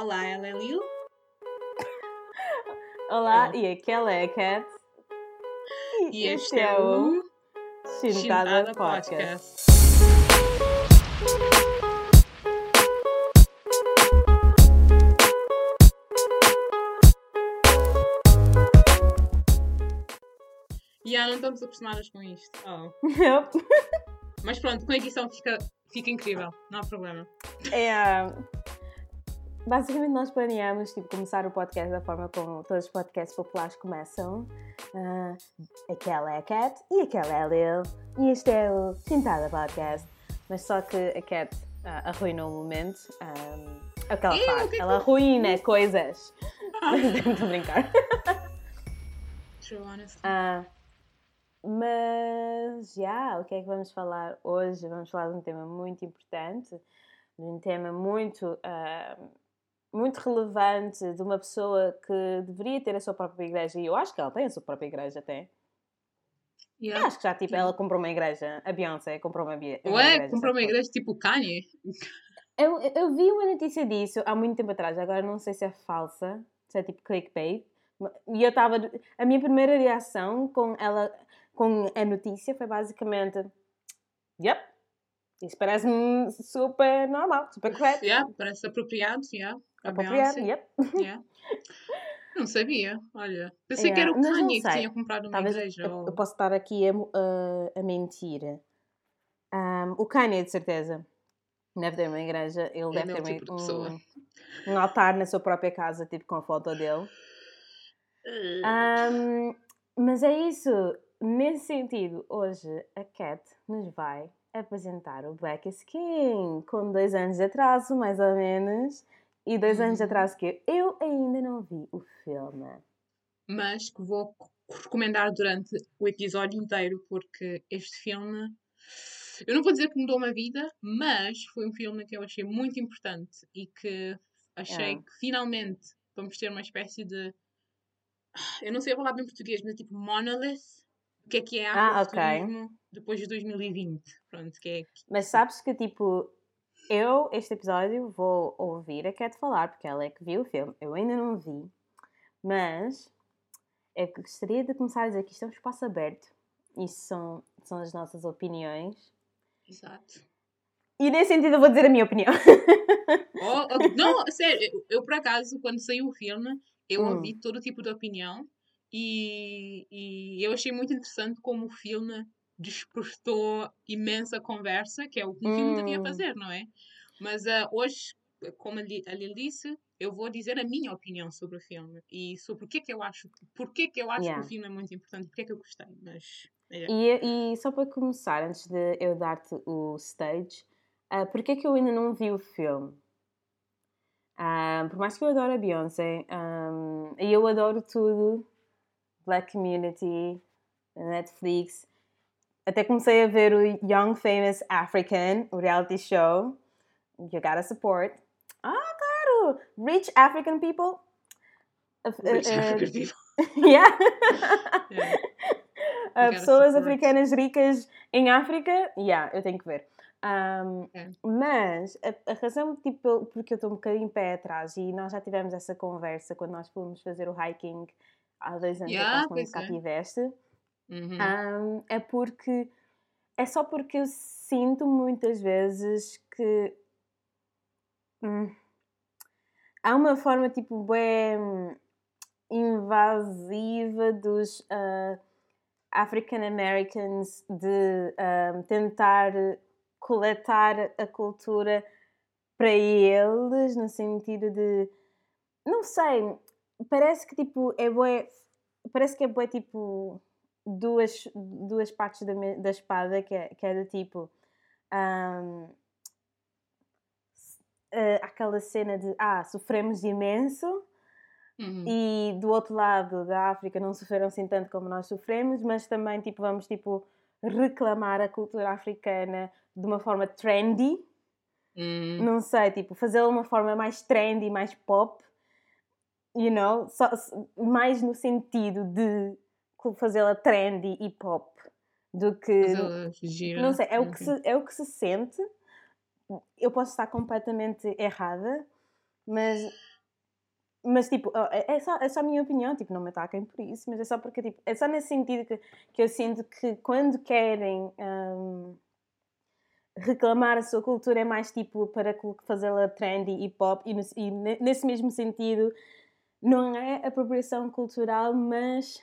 Olá, ela é Lil. Olá, e aquela é a Cat. E este é o Chintada Podcast. Podcast. E ah, não estamos acostumadas com isto. Oh. Yep. Mas pronto, com a edição fica, fica incrível, não há problema. É, basicamente nós planeamos tipo, começar o podcast da forma como todos os podcasts populares começam. Ah, aquela é a Cat e aquela é a Lil. E este é o Chintada Podcast. Mas só que a Cat ah, arruinou o momento. Ah, é o que ela faz. que é que ela eu arruína coisas. Estou a brincar. True, honestly. Ah, mas já, o que é que vamos falar hoje? Vamos falar de um tema muito importante, de um tema muito, ah, muito relevante, de uma pessoa que deveria ter a sua própria igreja, e eu acho que ela tem a sua própria igreja até. Eu Yeah. acho que já, tipo, ela comprou uma igreja, a Beyoncé comprou uma, uma Ué, igreja. comprou uma igreja tipo Kanye. Eu, eu vi uma notícia disso há muito tempo atrás, agora não sei se é falsa, se é tipo clickbait. E eu estava. A minha primeira reação com ela, com a notícia foi basicamente: Yep, isso parece-me super normal, super correto. Yeah, parece apropriado, yeah. A yep. Yeah. Não sabia, olha. Pensei que Yeah, era o Kanye que tinha comprado uma Talvez igreja. eu, ou- eu posso estar aqui a, a, a mentir. Ahm, o Kanye, de certeza, deve ter uma igreja, ele Ele deve é ter uma- tipo de pessoa. um, um altar na sua própria casa, tipo com a foto dele. Ahm, mas é isso. Nesse sentido, hoje a Cat nos vai apresentar o Black is King com dois anos de atraso, mais ou menos. E dois anos Uhum. atraso que eu ainda não vi o filme. Mas que vou recomendar durante o episódio inteiro, porque este filme. Eu não vou dizer que mudou uma vida, mas foi um filme que eu achei muito importante e que achei É. que finalmente vamos ter uma espécie de. Eu não sei a palavra em português, mas é tipo monolith. O que é que é Ah, ok. afrofuturismo depois de 2020? Pronto, que é. Mas sabes que, tipo, eu, este episódio, vou ouvir a Cat falar, porque ela é que viu o filme. Eu ainda não vi. Mas é que gostaria de começar a dizer que isto é um espaço aberto. Isso são, são as nossas opiniões. Exato. E nesse sentido eu vou dizer a minha opinião. Oh, oh, não, sério, eu, eu, por acaso, quando saiu o filme, eu Hum. ouvi todo tipo de opinião e, e eu achei muito interessante como o filme despertou imensa conversa, que é o que um filme devia Hum. fazer, não é? Mas ah, hoje, como a Li- a Lili disse, eu vou dizer a minha opinião sobre o filme e sobre o que é que eu acho, porque que eu acho Yeah. que o filme é muito importante, porque é que eu gostei, mas... é. E, e só para começar, antes de eu dar-te o stage, uh, porque é que eu ainda não vi o filme? Ah, por mais que eu adoro a Beyoncé, um, e eu adoro tudo, Black Community, Netflix, até comecei a ver o Young Famous African, o reality show, You Gotta Support. Ah, claro! Rich African People. Uh, uh, Rich uh, African people. yeah. Yeah. Uh, pessoas support. africanas ricas em África, yeah, eu tenho que ver. Um, É. Mas a, a razão tipo, porque eu estou um bocadinho pé atrás e nós já tivemos essa conversa quando nós fomos fazer o hiking há dois anos Yeah, quando cá é. Uhum. um, é porque é só porque eu sinto muitas vezes que hum, há uma forma tipo bem invasiva dos ah, African Americans de ah, tentar coletar a cultura para eles no sentido de não sei parece que tipo é bué, parece que é bué, tipo duas, duas partes da, da espada que é, que é do tipo ahm, eh, aquela cena de ah, sofremos imenso Uhum. e do outro lado da África não sofreram assim tanto como nós sofremos, mas também tipo, vamos tipo reclamar a cultura africana de uma forma trendy, Uhum. não sei, tipo, fazê-la de uma forma mais trendy, mais pop, you know, só, mais no sentido de fazê-la trendy e pop do que gira. não sei, é o, que se, é o que se sente. Eu posso estar completamente errada, mas mas tipo, é, é só, é só a minha opinião, tipo, não me ataquem por isso, mas é só porque, tipo, é só nesse sentido que, que eu sinto que quando querem um, reclamar a sua cultura é mais tipo para fazê-la trendy e pop, e, e nesse mesmo sentido não é apropriação cultural, mas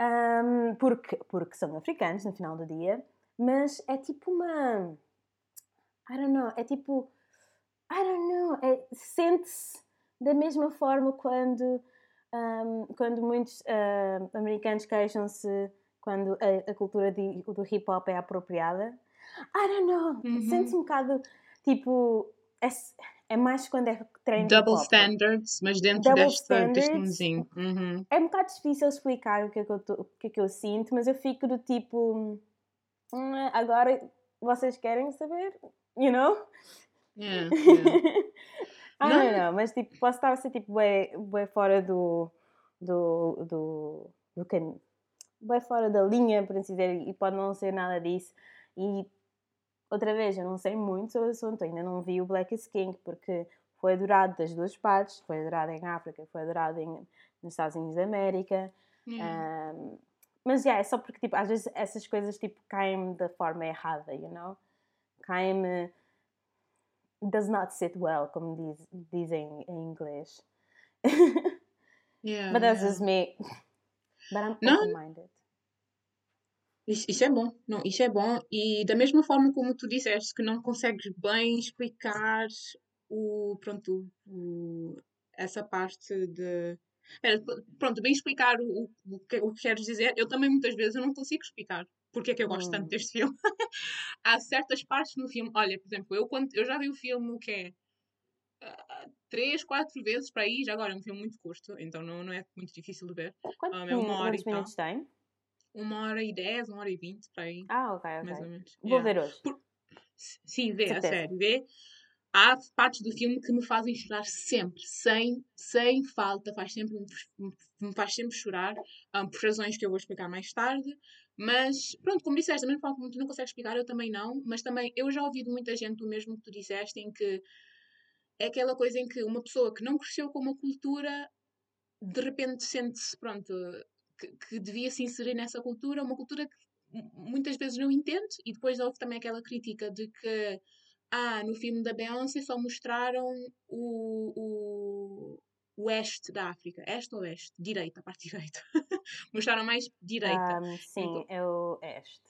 um, porque, porque são africanos no final do dia, mas é tipo uma. I don't know, é tipo. I don't know, é, sente-se da mesma forma quando, um, quando muitos uh, americanos queixam-se quando a, a cultura de, do hip hop é apropriada. I don't know, uhum. sente-se um bocado tipo. É, é mais quando é treino Double standards, mas dentro Double desta, deste mundinho. Uhum. É um bocado difícil explicar o que, é que eu tô, o que é que eu sinto, mas eu fico do tipo. Hum, agora vocês querem saber? You know? Yeah, yeah. I don't know, mas tipo, posso estar a ser tipo bem, bem fora do. do. do. do caminho. Bem fora da linha, por assim dizer, e pode não ser nada disso. E outra vez, eu não sei muito sobre o assunto, ainda não vi o Black is King, porque foi adorado das duas partes, foi adorado em África, foi adorado em, nos Estados Unidos da América. Um, mas yeah, é só porque tipo, às vezes essas coisas tipo, caem da forma errada, you know? Caem does not sit well, como diz, dizem em inglês. Yeah, But that's yeah. just me. But I'm open-minded. Isso, isso, é bom, não, isso é bom. E da mesma forma como tu disseste que não consegues bem explicar o, pronto, o, essa parte de. pronto, bem explicar o, o, que, o que queres dizer, eu também muitas vezes eu não consigo explicar porque é que eu gosto hum. tanto deste filme. Há certas partes no filme, olha, por exemplo, eu, quando, eu já vi o filme o que é uh, três, quatro vezes para aí, já agora é um filme muito curto, então não, não é muito difícil de ver. Quantos, um, é uma hora minutos tem? Uma hora e dez, uma hora e vinte para aí. Ah, ok, ok. Mais ou menos. Vou ver hoje. Por... Sim, vê, a sério, vê há partes do filme que me fazem chorar sempre, sem, sem falta, faz sempre, me faz sempre chorar, um, por razões que eu vou explicar mais tarde. Mas, pronto, como disseste, forma como tu não consegues explicar, eu também não, mas também eu já ouvi de muita gente o mesmo que tu disseste, em que é aquela coisa em que uma pessoa que não cresceu com uma cultura, de repente sente-se, pronto, que, que devia se inserir nessa cultura, uma cultura que muitas vezes não entende, e depois houve também aquela crítica de que ah, no filme da Beyoncé só mostraram o, o, o oeste da África. Este ou oeste? Direita, a parte direita. mostraram mais direita. Um, sim, então, é o este.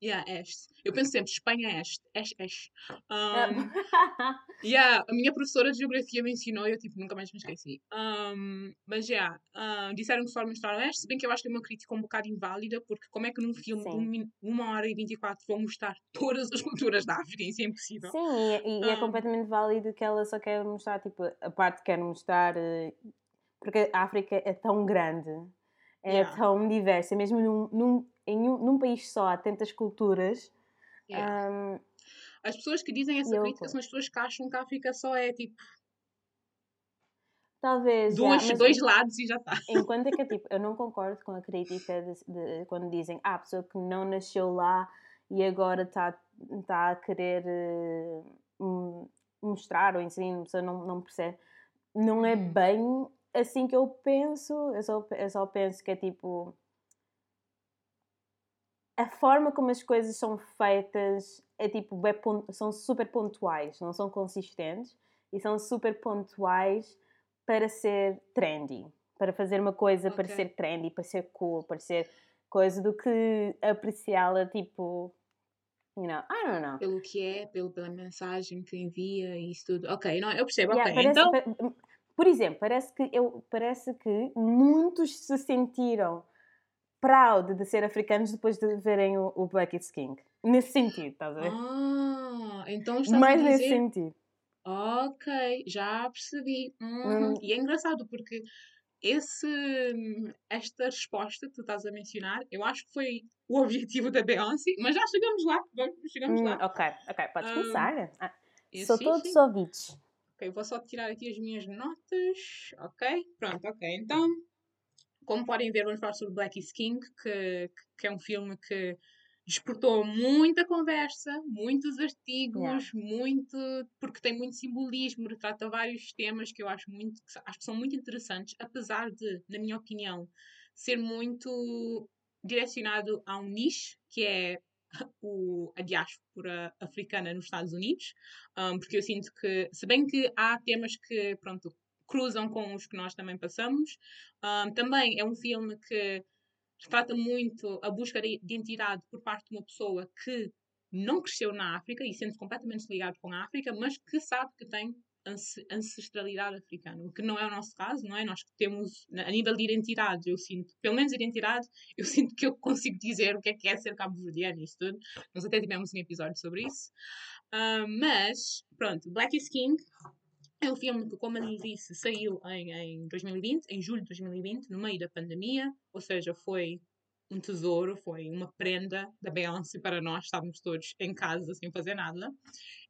Yeah, este. Eu penso sempre, Espanha é este. Este, este. Um, yeah, a minha professora de geografia me ensinou e eu tipo, nunca mais me esqueci. Um, mas já, yeah, disseram que só mostraram este, se bem que eu acho que é uma crítica um bocado inválida, porque como é que num filme de uma hora e 24 vão mostrar todas as culturas da África? Isso é impossível. Sim, e, e é completamente válido que ela só quer mostrar, tipo, a parte que quer mostrar, eh, porque a África é tão grande, é yeah. tão diversa, mesmo num, num em um, num país só há tantas culturas. Yeah. Um, as pessoas que dizem essa crítica são as pessoas que acham que a África só é tipo. Talvez. Dois, já, dois lados e já está. Enquanto é que tipo, eu não concordo com a crítica de, de, quando dizem ah, a pessoa que não nasceu lá e agora está tá a querer uh, mostrar ou ensinar, a pessoa não, não percebe. Não é hum. bem assim que eu penso, eu só, eu só penso que é tipo a forma como as coisas são feitas é tipo, são super pontuais, não são consistentes e são super pontuais para ser trendy, para fazer uma coisa okay. para ser trendy, para ser cool, para ser coisa do que apreciá-la tipo, you know, I don't know. Pelo que é, pelo, pela mensagem que envia e isso tudo. Ok, não, eu percebo, yeah, ok. Parece, então... Por exemplo, parece que, eu, parece que muitos se sentiram proud de ser africanos depois de verem o, o Black is King. Nesse sentido, estás a ver? Ah, então está Mais dizer... nesse sentido. Ok, já percebi. Uhum. Hum. E é engraçado porque esse, esta resposta que tu estás a mencionar, eu acho que foi o objetivo da Beyoncé, mas já chegamos lá. Chegamos hum, lá. Ok, ok, podes começar. Ah, sou sim, todos sim. ouvidos. Ok, vou só tirar aqui as minhas notas. Ok, pronto, ok. Então, como podem ver, vamos falar sobre Black is King, que, que é um filme que despertou muita conversa, muitos artigos, yeah. muito porque tem muito simbolismo, retrata vários temas que eu acho muito acho que são muito interessantes, apesar de, na minha opinião, ser muito direcionado a um nicho que é o, a diáspora africana nos Estados Unidos, um, porque eu sinto que, se bem que há temas que, pronto, cruzam com os que nós também passamos, um, também é um filme que trata muito a busca de identidade por parte de uma pessoa que não cresceu na África e sente completamente ligado com a África, mas que sabe que tem ancestralidade africana, o que não é o nosso caso, não é? Nós temos, a nível de identidade, eu sinto, pelo menos identidade, eu sinto que eu consigo dizer o que é que é ser cabo-verdiano e isso tudo. Nós até tivemos um episódio sobre isso. Uh, mas, pronto, Black is King é um filme que, como eu disse, saiu em, em 2020, em julho de 2020, no meio da pandemia, ou seja, foi um tesouro, foi uma prenda da Beyoncé para nós, estávamos todos em casa sem fazer nada.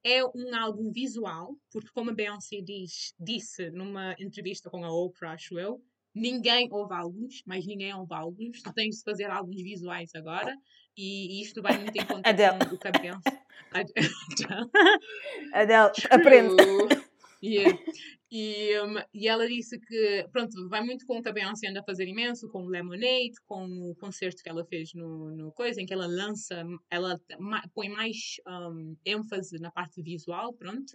É um álbum visual, porque como a Beyoncé diz, disse numa entrevista com a Oprah, acho eu, ninguém ouve álbuns, mas ninguém ouve álbuns, tu tens de fazer álbuns visuais agora, e, isto vai muito em conta com o que a Beyoncé... Adele, aprende. Yeah. E, um, e ela disse que, pronto, vai muito com o que a Beyoncé anda a fazer imenso, com o Lemonade, com o concerto que ela fez no, no coisa, em que ela lança, ela põe mais um, ênfase na parte visual, pronto.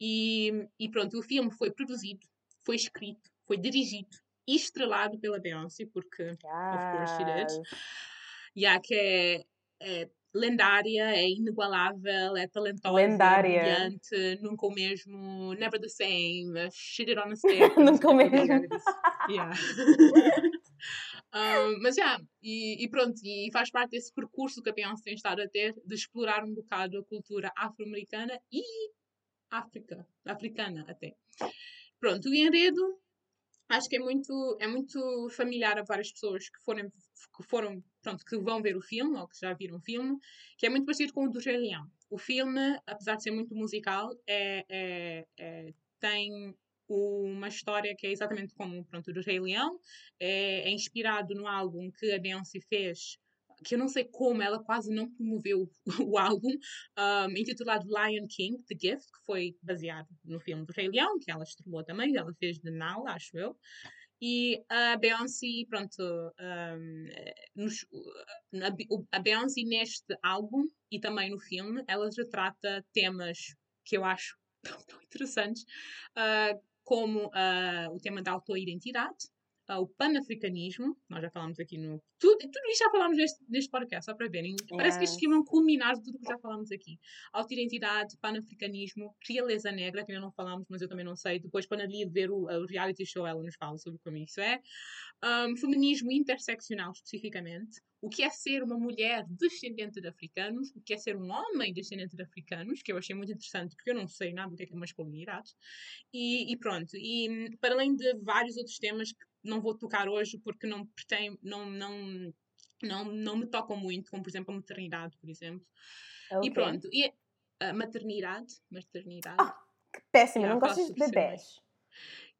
E, e pronto, o filme foi produzido, foi escrito, foi dirigido e estrelado pela Beyoncé, porque, yes. of course she did. Yeah, que é, é lendária, é inigualável, é talentosa, lendária. brilhante, nunca o mesmo, never the same, shit it on a stick. nunca o mesmo. yeah. um, mas já, yeah, e, e, pronto, e faz parte desse percurso que a Beyoncé tem estado a ter de explorar um bocado a cultura afro-americana e África, africana até. Pronto, o enredo acho que é muito, é muito familiar a várias pessoas que foram, que foram, pronto, que vão ver o filme ou que já viram o filme, que é muito parecido com o do Rei Leão. O filme, apesar de ser muito musical, é, é, é tem uma história que é exatamente como pronto, o do Rei Leão, é, é inspirado no álbum que a Beyoncé fez que eu não sei como ela quase não promoveu o álbum, um, intitulado Lion King, The Gift, que foi baseado no filme do Rei Leão, que ela estrelou também, ela fez de Nala, acho eu. E a Beyoncé, pronto, um, nos, a, a Beyoncé neste álbum e também no filme, ela retrata temas que eu acho tão, tão interessantes, uh, como uh, o tema da autoidentidade, o panafricanismo, nós já falamos aqui no. Tudo, tudo isto já falamos neste, neste podcast, só para verem. Parece que este filme é um culminar de tudo que já falamos aqui. Autoidentidade, panafricanismo, realeza negra, que ainda não falamos, mas eu também não sei. Depois, quando ali ver o, o reality show, ela nos fala sobre como isso é. Um, feminismo interseccional, especificamente. O que é ser uma mulher descendente de africanos, o que é ser um homem descendente de africanos, que eu achei muito interessante, porque eu não sei nada do que é, que é masculinidade. E, e pronto. E para além de vários outros temas que não vou tocar hoje porque não pretendo, não, não, não, não me tocam muito, como por exemplo a maternidade, por exemplo. Okay. E pronto, e a maternidade, maternidade. Oh, que péssimo, yeah, não gosto de bebés.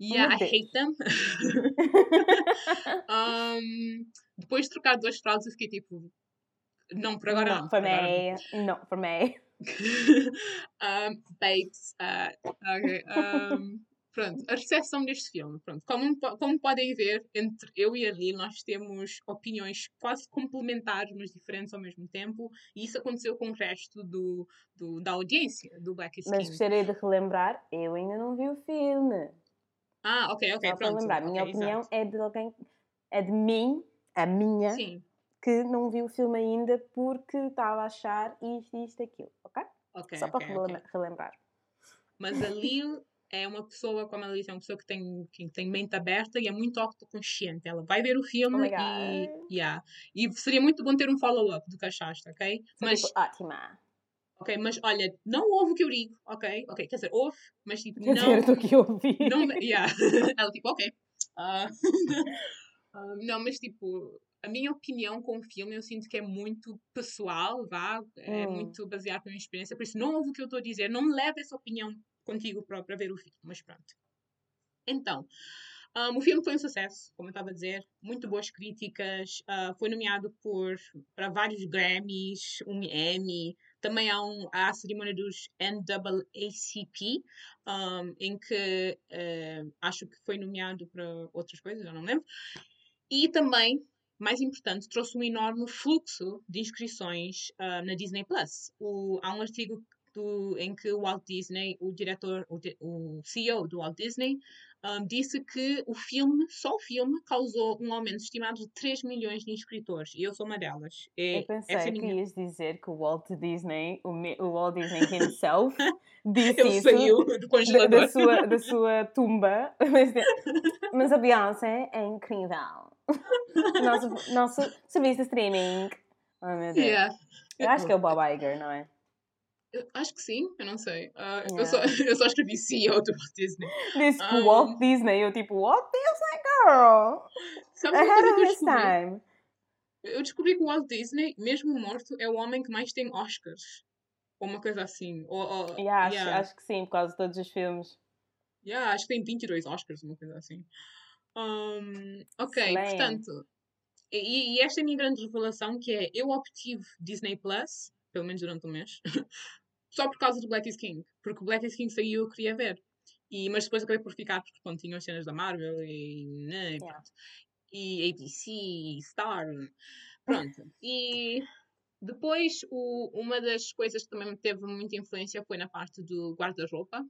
Yeah, I hate them. um, depois de trocar duas fraldas, eu fiquei tipo, não, por agora não. não for me, não, for me. um, babes, uh, ok. Um, Pronto, a recepção deste filme. Pronto, como, como podem ver, entre eu e a Lili, nós temos opiniões quase complementares, mas diferentes ao mesmo tempo, e isso aconteceu com o resto do, do da audiência do Black Skin. Mas gostaria de relembrar, eu ainda não vi o filme. Ah, ok, ok, Só pronto. lembrar, minha okay, opinião exato. é de alguém, é de mim, a minha, Sim. que não viu o filme ainda porque estava a achar isto, isto, aquilo, ok? Ok, Só okay, para relembrar. Mas a Lil é uma pessoa, como ela disse, é uma pessoa que tem, que tem mente aberta e é muito autoconsciente. Ela vai ver o filme oh e, yeah. e seria muito bom ter um follow-up do que achaste, ok? mas, tipo, ótima. Ok, mas olha, não ouve o que eu digo, ok? Ok, quer dizer, ouve, mas tipo, quer não... Dizer, do que ouvi. Não, yeah. ela tipo, ok. Uh, uh, não, mas tipo, a minha opinião com o filme eu sinto que é muito pessoal, vá, é hum. muito baseado na minha experiência, por isso não ouve o que eu estou a dizer, não leve essa opinião contigo próprio a ver o filme, mas pronto. Então, Um, o filme foi um sucesso, como eu estava a dizer, muito boas críticas, uh, foi nomeado por, para vários Grammys, um Emmy, também há, um, há a cerimônia dos NAACP, um, em que uh, acho que foi nomeado para outras coisas, eu não lembro. E também, mais importante, trouxe um enorme fluxo de inscrições uh, na Disney Plus. Há um artigo do, em que o Walt Disney, o diretor, o, o CEO do Walt Disney, um, disse que o filme, só o filme, causou um aumento estimado de 3 milhões de inscritores. E eu sou uma delas. É, eu pensei é que ias dizer que o Walt Disney, o, o Walt Disney himself, disse Ele isso saiu do congelador. Da, da, sua, da sua tumba. Mas, mas a Beyoncé é incrível. Nosso, nosso serviço de streaming. Oh, meu Deus. Yeah. Eu acho que é o Bob Iger, não é? Eu acho que sim, eu não sei. Uh, yeah. eu, só, eu só escrevi CEO do Walt Disney. Disse um, Walt Disney, eu tipo, Walt Disney Girl! Sabes Ahead of his time. Eu descobri que o Walt Disney, mesmo morto, é o homem que mais tem Oscars. Ou uma coisa assim. Ou, ou, yeah, yeah. Acho, acho, que sim, por causa de todos os filmes. Yeah, acho que tem 22 Oscars, uma coisa assim. Um, ok, portanto. E, e, esta é a minha grande revelação, que é, eu obtive Disney Plus, pelo menos durante um mês, só por causa do Black is King. Porque o Black is King saiu e eu queria ver. E, mas depois acabei por ficar porque pronto, tinham as cenas da Marvel e, né, e, yeah. e ABC, Star. Pronto. E depois o, uma das coisas que também teve muita influência foi na parte do guarda-roupa.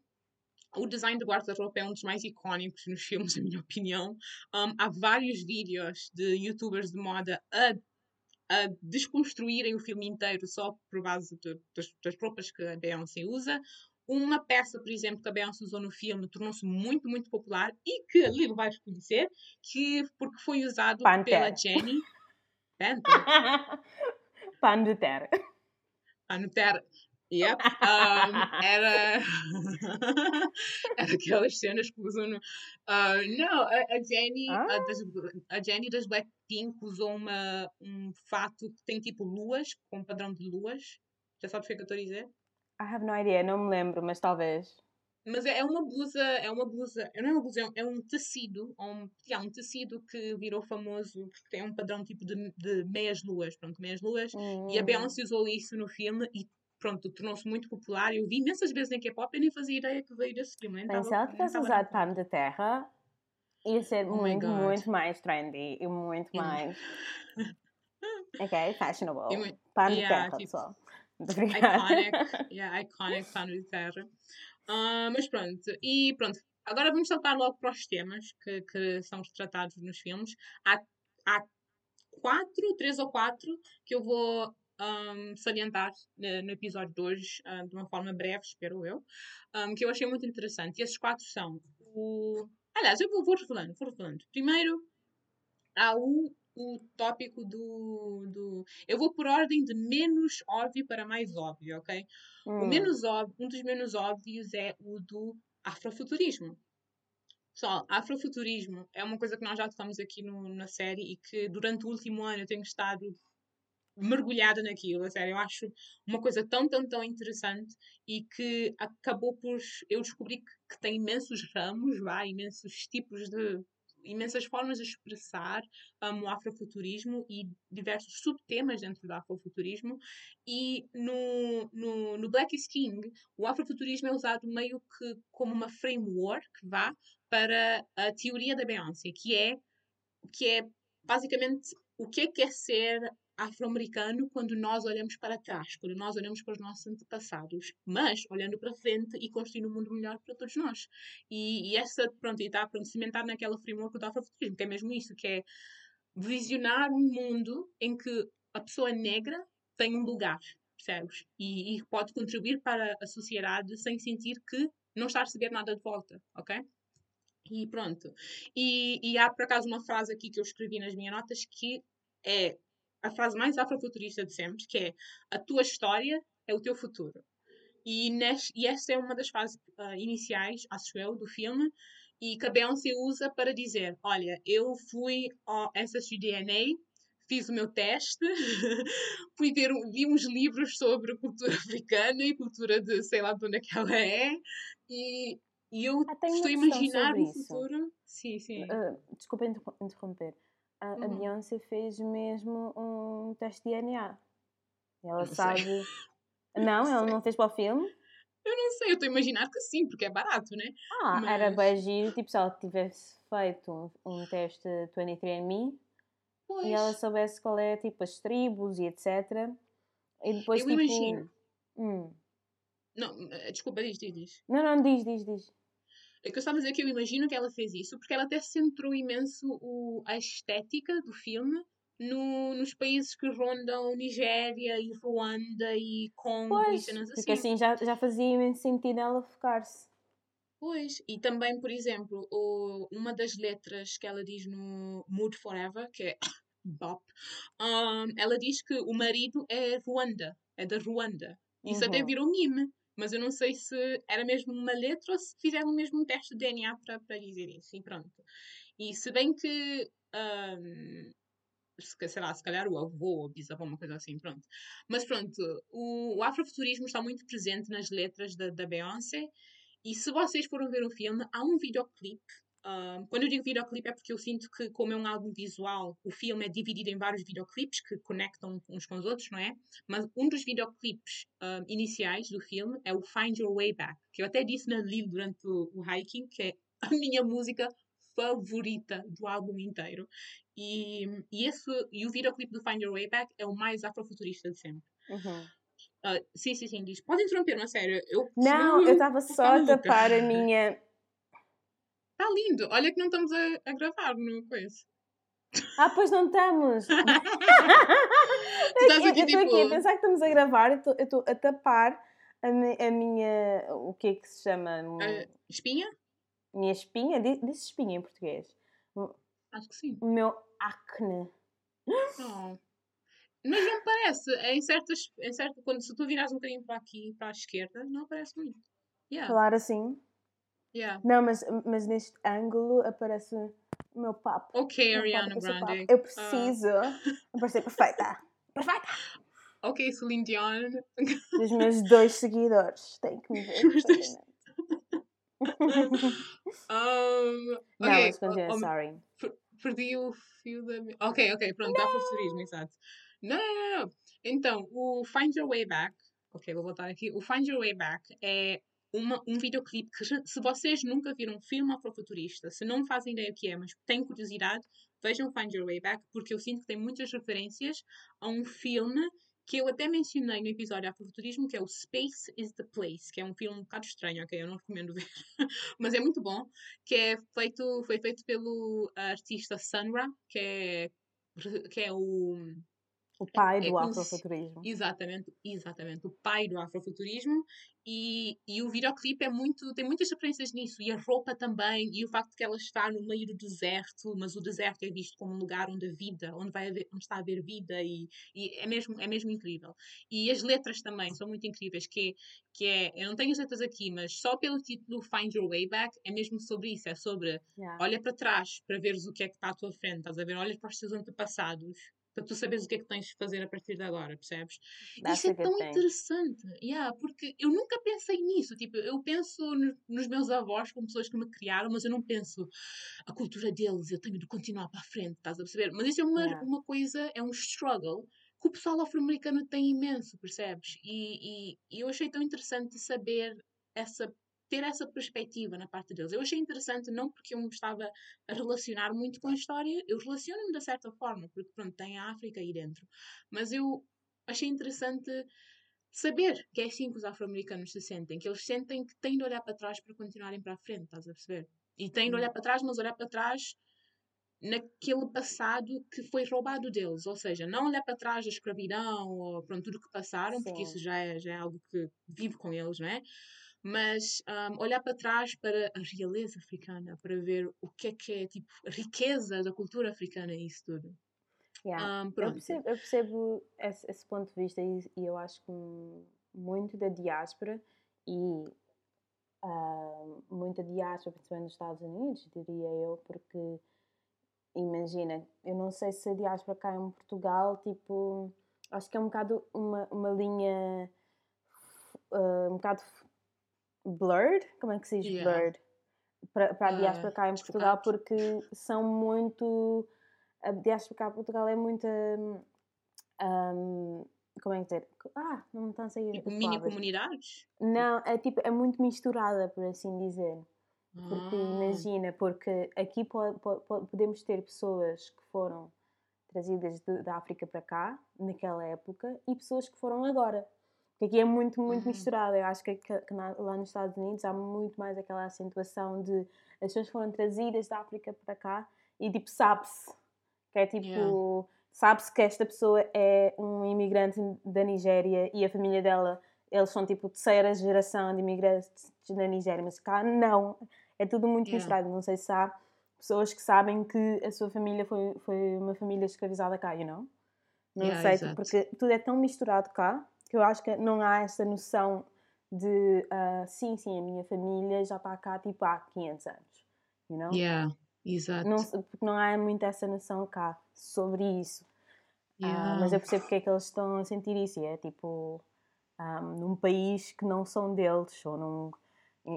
O design do guarda-roupa é um dos mais icónicos nos filmes, na minha opinião. Um, há vários vídeos de youtubers de moda a a desconstruírem o filme inteiro só por base de, das, das roupas que a Beyoncé usa. Uma peça, por exemplo, que a Beyoncé usou no filme tornou-se muito, muito popular e que a Lilo vai conhecer, que, porque foi usado pela Jenny. Panther. Pandeter. Pandeter. Yep. Um, era. era aquelas cenas que usam no. Uh, não, a, a Jenny, ah. a, das, a Jenny das Blackpink usou uma, um fato que tem tipo luas, com padrão de luas. Já sabes o que é que eu estou a dizer? I have no idea, não me lembro, mas talvez. Mas é, é uma blusa, é uma blusa, não é uma blusa, é um é tecido, um, yeah, um tecido que virou famoso porque tem um padrão tipo de, de meias luas, pronto, meias luas, e a hum. Beyoncé usou isso no filme e pronto, tornou-se muito popular. Eu vi imensas vezes em K-pop e nem fazia ideia que veio desse filme. Mas se ela tivesse usado pano de terra, ia ser oh muito, muito mais trendy e muito mais. ok, fashionable. Pano yeah, de terra, tipo, pessoal. Iconic, yeah, iconic pano de terra. Uh, mas pronto, e pronto, agora vamos saltar logo para os temas que, que são retratados nos filmes. Há, há quatro, três ou quatro, que eu vou um, salientar uh, no episódio de hoje, uh, de uma forma breve, espero eu, um, que eu achei muito interessante. E esses quatro são o. Aliás, eu vou, vou revelando, vou revelando. Primeiro, há o, o tópico do, do. Eu vou por ordem de menos óbvio para mais óbvio, ok? Hum. O menos óbvio, um dos menos óbvios é o do afrofuturismo. Pessoal, afrofuturismo é uma coisa que nós já tocamos aqui no, na série e que durante o último ano eu tenho estado mergulhada naquilo, a sério. Eu acho uma coisa tão, tão, tão interessante e que acabou por. Eu descobri que, que tem imensos ramos, vá, imensos tipos de. imensas formas de expressar um, o afrofuturismo e diversos subtemas dentro do afrofuturismo. E no, no, no Black is King, o afrofuturismo é usado meio que como uma framework, vá, para a teoria da Beyoncé, que é, que é basicamente o que é que é ser afro-americano quando nós olhamos para trás, quando nós olhamos para os nossos antepassados, mas olhando para frente e construindo um mundo melhor para todos nós. E, e essa, pronto, está pronto, cimentar naquela framework do afrofuturismo, que é mesmo isso, que é visionar um mundo em que a pessoa negra tem um lugar, percebes? E, e pode contribuir para a sociedade sem sentir que não está a receber nada de volta, ok? E pronto. E, e há por acaso uma frase aqui que eu escrevi nas minhas notas que é a frase mais afrofuturista de sempre, que é a tua história é o teu futuro. E, neste, e esta é uma das fases uh, iniciais, acho eu, do filme, e que a Beyoncé usa para dizer: Olha, eu fui ao Ancestry DNA, fiz o meu teste, fui ver, vi uns livros sobre cultura africana e cultura de sei lá de onde é que ela é, e E eu Ah, estou a imaginar isso. futuro. Sim, sim. Ah, desculpa interro- interromper. A, a Uhum. Beyoncé fez mesmo um teste de DNA. Ela Não sei. sabe. Não, ela sei. não fez para o filme? Eu não sei, eu estou a imaginar que sim, porque é barato, né? Ah, era Mas- bem giro, tipo, se ela tivesse feito um, um teste 23andMe Pois. e ela soubesse qual é, tipo, as tribos e etc. E depois, eu tipo... imagino. Hum. Não, desculpa, diz, diz, diz. Não, não, diz, diz, diz. É que eu estava a dizer que eu imagino que ela fez isso porque ela até centrou imenso o, a estética do filme no- nos países que rondam Nigéria e Ruanda e Congo e Pois, cenas porque assim. assim já, já fazia imenso sentido ela focar-se. Pois, e também, por exemplo, o- uma das letras que ela diz no Mood Forever, que é Bop, um, ela diz que o marido é Ruanda, é da Ruanda. Isso até Uhum. virou meme, mas eu não sei se era mesmo uma letra ou se fizeram mesmo um teste de DNA para para dizer isso, e pronto. E se bem que, um, se, sei lá, se calhar o avô ou bisavô, uma coisa assim, pronto. Mas pronto, o, o afrofuturismo está muito presente nas letras da, da Beyoncé, e se vocês foram ver o filme, há um videoclipe. Ah, quando eu digo videoclipe é porque eu sinto que, como é um álbum visual, o filme é dividido em vários videoclipes que conectam uns com os outros, não é? Mas um dos videoclipes ah, iniciais do filme é o Find Your Way Back, que eu até disse na Lille durante o, o hiking, que é a minha música favorita do álbum inteiro. E, e, esse, e o videoclipe do Find Your Way Back é o mais afrofuturista de sempre. Uhum. Ah, sim, sim, sim, diz. Pode interromper, não é sério. Eu, Não, eu estava só a tapar a minha. Está lindo. Olha que não estamos a, a gravar no coisa. Ah, pois não estamos! Tu estás eu aqui estou tipo. aqui a pensar que estamos a gravar, eu estou a tapar a, a minha. O que é que se chama? espinha? minha espinha? Di- Disse espinha em português. Acho que sim. O meu acne. Não. Mas não parece. É em certas. Em certo, quando se tu virares um bocadinho para aqui, para a esquerda, não aparece muito. Yeah. Falar assim. Yeah. Não, mas, mas neste ângulo aparece o meu papo. Ok, meu Ariana papo. Grande. Eu Ah, preciso parecer perfeita. Perfeita! ok, Celine Dion. Os meus dois seguidores têm que me ver. Os dois. perfeitamente. Um, Não, ok, mas continua, oh, sorry. perdi o fio da. Ok, ok, pronto, dá futurismo, exato. Não, não, não, não. Então, o Find Your Way Back. Ok, vou voltar aqui. O Find Your Way Back é uma, um videoclipe que, se vocês nunca viram um filme afrofuturista, se não fazem ideia o que é, mas têm curiosidade, vejam Find Your Way Back, porque eu sinto que tem muitas referências a um filme que eu até mencionei no episódio Afrofuturismo, que é o Space is the Place, que é um filme um bocado estranho, ok? Eu não recomendo ver, mas é muito bom, que é feito, foi feito pelo artista Sunra, que é, que é o... O pai é do se- afrofuturismo. Exatamente, exatamente, o pai do afrofuturismo e, e o videoclipe é muito, tem muitas referências nisso, e a roupa também, e o facto de que ela está no meio do deserto, mas o deserto é visto como um lugar onde a vida, onde, vai haver, onde está a haver vida, e, e é, mesmo, é mesmo incrível. E as letras também são muito incríveis, que, que é, eu não tenho as letras aqui, mas só pelo título Find Your Way Back é mesmo sobre isso, é sobre Yeah. olha para trás para veres o que é que está à tua frente, estás a ver? Olha para os teus antepassados para tu saberes o que é que tens de fazer a partir de agora, percebes? That's Isso é tão thing. interessante, yeah, porque eu nunca pensei nisso, tipo, eu penso no- nos meus avós como pessoas que me criaram, mas eu não penso a cultura deles, eu tenho de continuar para a frente, estás a perceber? Mas isso é uma, Yeah. uma coisa, é um struggle que o pessoal afro-americano tem imenso, percebes? E, e, e eu achei tão interessante saber essa ter essa perspectiva na parte deles. Eu achei interessante não porque eu me estava a relacionar muito com a história, eu relaciono-me de certa forma, porque pronto, tem a África aí dentro, mas eu achei interessante saber que é assim que os afro-americanos se sentem, que eles sentem que têm de olhar para trás para continuarem para a frente, estás a perceber? E têm de olhar para trás, mas olhar para trás naquele passado que foi roubado deles, ou seja, não olhar para trás da escravidão ou pronto, tudo que passaram, porque Sim. isso já é, já é algo que vive com eles, não é? Mas um, olhar para trás para a realeza africana, para ver o que é que é, tipo, a riqueza da cultura africana e isso tudo. Yeah. Um, Eu percebo, eu percebo esse, esse ponto de vista e, e eu acho que muito da diáspora e ah, muita diáspora, principalmente nos Estados Unidos, diria eu, porque imagina, eu não sei se a diáspora cá em Portugal, tipo, acho que é um bocado uma, uma linha ah, um bocado blurred, como é que se diz Yeah. blurred? Para, para a Ah, diáspora cá em Portugal, porque são muito. A diáspora cá em Portugal é muito. hum, hum, como é que dizer? Ah, não me estão a sair Tipo, mini comunidades? Não, é tipo, é muito misturada, por assim dizer. Porque Ah, imagina, porque aqui po- po- po- podemos ter pessoas que foram trazidas de- da África para cá, naquela época, e pessoas que foram agora. Porque aqui é muito, muito Uhum. misturado. Eu acho que, que- que na- lá nos Estados Unidos há muito mais aquela acentuação de as pessoas foram trazidas da África para cá e tipo, sabe-se. Que é tipo, Yeah. sabe-se que esta pessoa é um imigrante da Nigéria e a família dela, eles são tipo terceira geração de imigrantes da Nigéria, mas cá não. É tudo muito Yeah. misturado. Não sei se há pessoas que sabem que a sua família foi, foi uma família escravizada cá, you know? Não Yeah, sei, exato. porque tudo é tão misturado cá que eu acho que não há essa noção de ah, sim, sim, a minha família já está cá tipo há 500 anos, you know? Yeah, exato. Não, porque não há muito essa noção cá sobre isso. Ah, Yeah. mas eu percebo porque é que eles estão a sentir isso. e É tipo ah, num país que não são deles, ou num.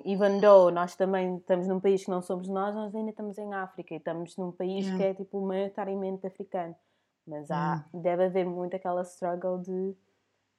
Even though nós também estamos num país que não somos nós, nós ainda estamos em África e estamos num país Yeah. que é tipo maioritariamente africano. Mas há, Yeah. deve haver muito aquela struggle de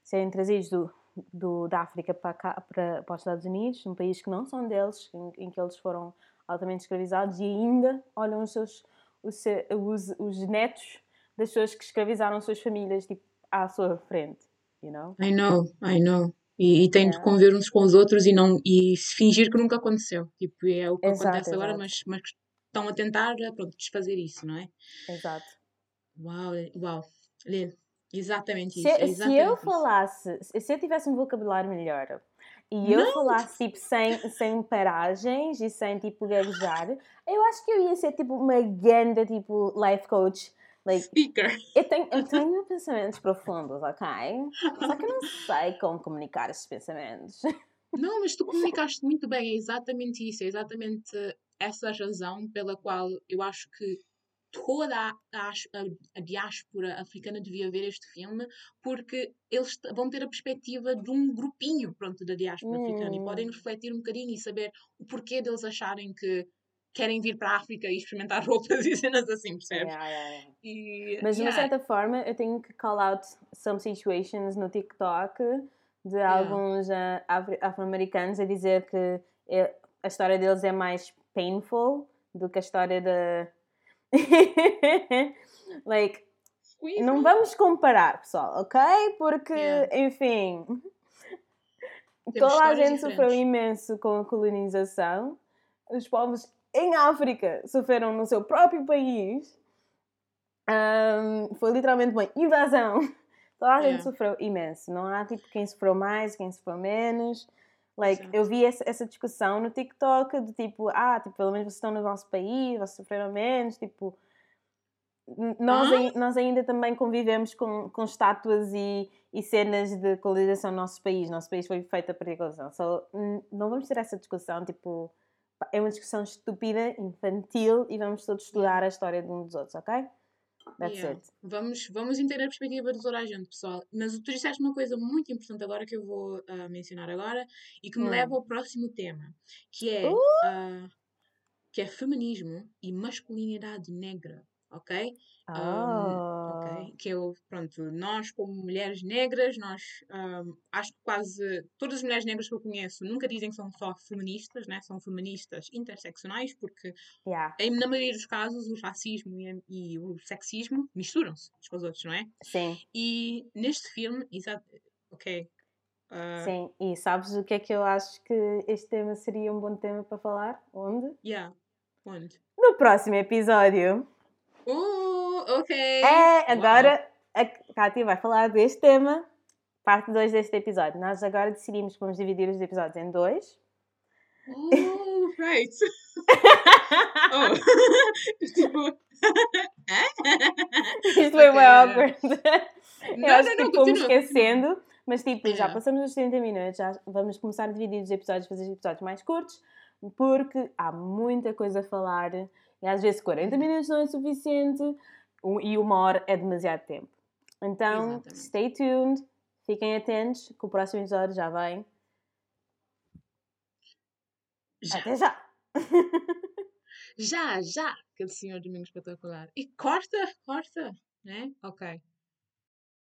serem trazidos do, do, da África para, cá, para, para os Estados Unidos, num país que não são deles, em, em que eles foram altamente escravizados e ainda olham os seus os, os, os netos das pessoas que escravizaram suas famílias tipo, à sua frente, you know? I know, I know. E, e têm de Yeah. conviver uns com os outros e não e fingir que nunca aconteceu. Tipo, é o que Exato, acontece agora, exato. mas, mas estão a tentar, pronto, desfazer isso, não é? Exato. Uau, uau. Lê, exatamente Se, isso. é se eu exatamente isso. falasse, se eu tivesse um vocabulário melhor e eu falasse tipo sem, sem paragens e sem tipo gaguejar, eu acho que eu ia ser tipo uma grande tipo life coach. Like, Speaker. eu tenho, eu tenho pensamentos profundos, ok? Só que eu não sei como comunicar esses pensamentos. Não, mas tu comunicaste muito bem, é exatamente isso, é exatamente essa razão pela qual eu acho que toda a, a, a diáspora africana devia ver este filme, porque eles vão ter a perspectiva de um grupinho, pronto, da diáspora africana, e podem Hum. refletir um bocadinho e saber o porquê deles acharem que querem vir para a África e experimentar roupas e cenas assim, percebes? Yeah, yeah, yeah. E, Mas de uma certa forma eu tenho que call out some situations no TikTok de alguns afro- afro-americanos a dizer que a história deles é mais painful do que a história da. like, Squeeze não me. vamos comparar, pessoal, ok? Porque, Yeah. enfim, Temos toda a gente sofreu diferentes. imenso com a colonização. Os povos em África sofreram no seu próprio país. Ahm, foi literalmente uma invasão. Toda a gente Yeah. sofreu imenso. Não há tipo quem sofreu mais, quem sofreu menos. Like, eu vi essa, essa discussão no TikTok de tipo, ah, tipo, pelo menos vocês estão no vosso país, vocês sofreram menos, tipo, nós, ai- nós ainda também convivemos com, com estátuas e, e cenas de colonização no nosso país. Nosso país foi feito a partir da colonização. So, não vamos ter essa discussão, tipo, é uma discussão estúpida, infantil e vamos todos estudar a história de um dos outros, ok? That's Yeah. it. Vamos, vamos entender a perspectiva de toda a gente, pessoal. Mas tu disseste uma coisa muito importante agora que eu vou ah, mencionar agora e que me Hum. leva ao próximo tema, que é, Uh! ah, que é feminismo e masculinidade negra, ok? Um, Oh. ok? Que eu, pronto, nós como mulheres negras, nós um, acho que quase todas as mulheres negras que eu conheço nunca dizem que são só feministas, né? São feministas interseccionais, porque Yeah, em, na maioria dos casos o racismo e, e o sexismo misturam-se uns com os outros, não é? sim, E neste filme, exato, ok. ah, sim. E sabes o que é que eu acho que este tema seria um bom tema para falar? Onde? yeah. Onde? No próximo episódio. Uh, ok. É, agora a Kátia vai falar deste tema, parte 2 deste episódio. Nós agora decidimos que vamos dividir os episódios em dois. Oh, right. oh. tipo. Isto foi Ok, bem yeah. awkward. Eu Não, acho não, que não, fomos continua, esquecendo, mas tipo, já passamos os 30 minutos, já vamos começar a dividir os episódios, fazer os episódios mais curtos, porque há muita coisa a falar e às vezes 40 minutos não é suficiente e uma hora é demasiado tempo. Então, Exatamente. stay tuned, fiquem atentos, que o próximo episódio já vem. Já. Até já! Já, já! Aquele senhor domingo espetacular. E corta, corta, né? Ok.